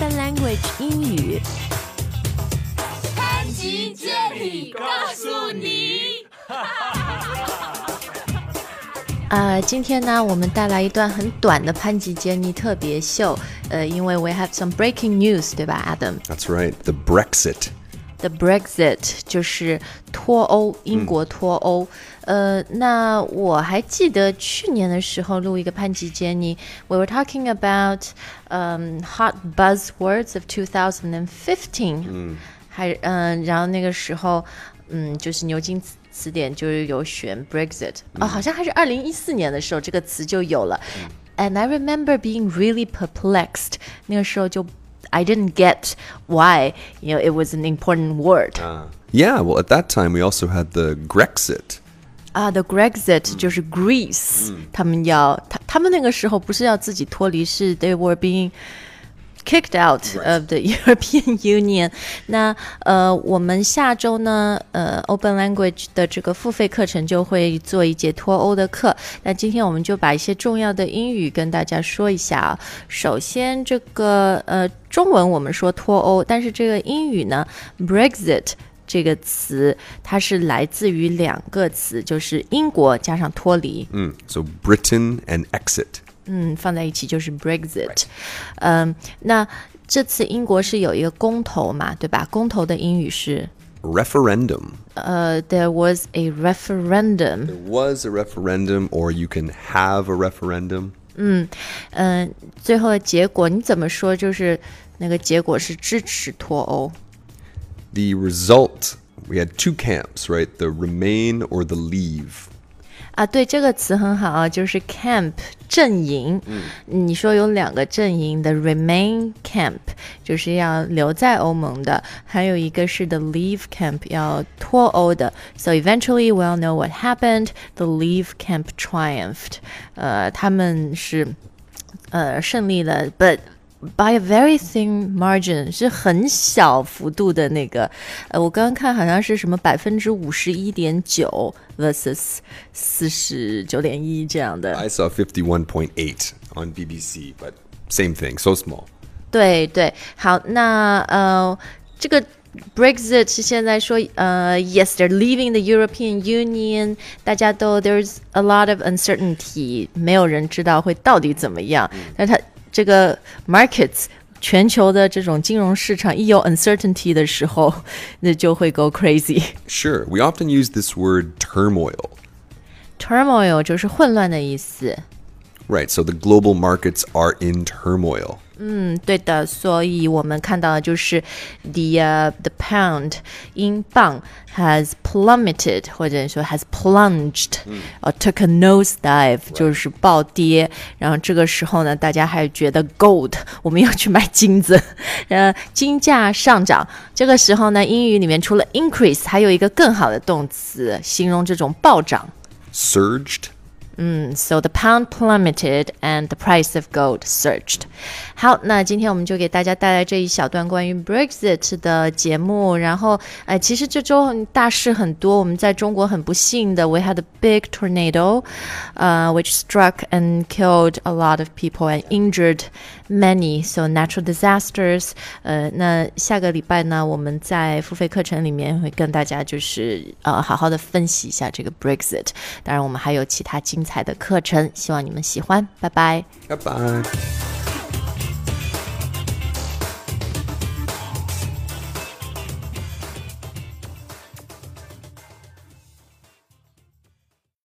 Language 英语。潘吉接力告诉你。啊，今天呢，我们带来一段很短的潘吉杰尼特别秀。呃，因为 we have some breaking news，对吧，Adam？That's right, the Brexit. The Brexit 就是脱欧，英国脱欧。呃，那我还记得去年的时候录一个潘吉杰尼，we were talking about um hot buzzwords of 2015。嗯，还嗯、然后那个时候，嗯，就是牛津词词典就是有选 Brexit，哦，好像还是二零一四年的时候这个词就有了。And I remember being really perplexed，那个时候就 I didn't get why you know it was an important word. Uh, yeah, well, at that time we also had the Grexit. Ah, 啊、uh,，The Grexit 就是 Greece，、嗯、他们要他他们那个时候不是要自己脱离，是 they were being kicked out of the European Union 那呃，我们下周呢，呃，Open Language 的这个付费课程就会做一节脱欧的课。那今天我们就把一些重要的英语跟大家说一下啊。首先，这个呃，中文我们说脱欧，但是这个英语呢，Brexit。这个词它是来自于两个词，就是英国加上脱离， Mm, so Britain and exit. 嗯，放在一起就是 Brexit。嗯，那这次英国是有一个公投嘛，对吧？公投的英语是 Referendum. 呃，There was a referendum。There was a referendum, or you can have a referendum. 嗯，嗯最后的结果你怎么说？就是那个结果是支持脱欧。The result, we had two camps, right? The remain or the leave. 啊，对，这个词很好啊，就是 camp 阵营。嗯，你说有两个阵营的 Remain camp 就是要留在欧盟的，还有一个是 the Leave camp 要脱欧的。So eventually we all know what happened. The Leave camp triumphed. 呃，他们是呃胜利了，but by a very thin margin 是很小幅度的那个，呃，我刚刚看好像是什么百分之五十一点九 versus 四十九点一这样的。 I saw 51.8 on BBC, but same thing, so small. 对对，好，那呃，这个 Brexit 是现在说，呃，Yes, they're leaving the European Union，大家都 There's a lot of uncertainty，没有人知道会到底怎么样。那它 这个 markets 全球的这种金融市场一有 uncertainty 的时候，那就会 go crazy。 Sure, we often use this word turmoil. Turmoil 就是混乱的意思。 Right, so the global markets are in turmoil. 嗯，对的，所以我们看到的就是 the、uh, the pound 英镑 has plummeted 或者说 has plunged，呃、took a nosedive 就是暴跌。然后这个时候呢，大家还觉得 gold 我们要去买金子，呃，金价上涨。这个时候呢，英语里面除了 increase，还有一个更好的动词形容这种暴涨。 Surged. So the pound plummeted and the price of gold surged. 好，那今天我们就给大家带来这一小段关于 Brexit 的节目。然后，呃，其实这周大事很多。我们在中国很不幸的，we had a big tornado, uh, which struck and killed a lot of people and injured many. So natural disasters. 呃，那下个礼拜呢，我们在付费课程里面会跟大家就是呃好好的分析一下这个 Brexit。当然，我们还有其他 精彩的课程，希望你们喜欢。拜拜。拜拜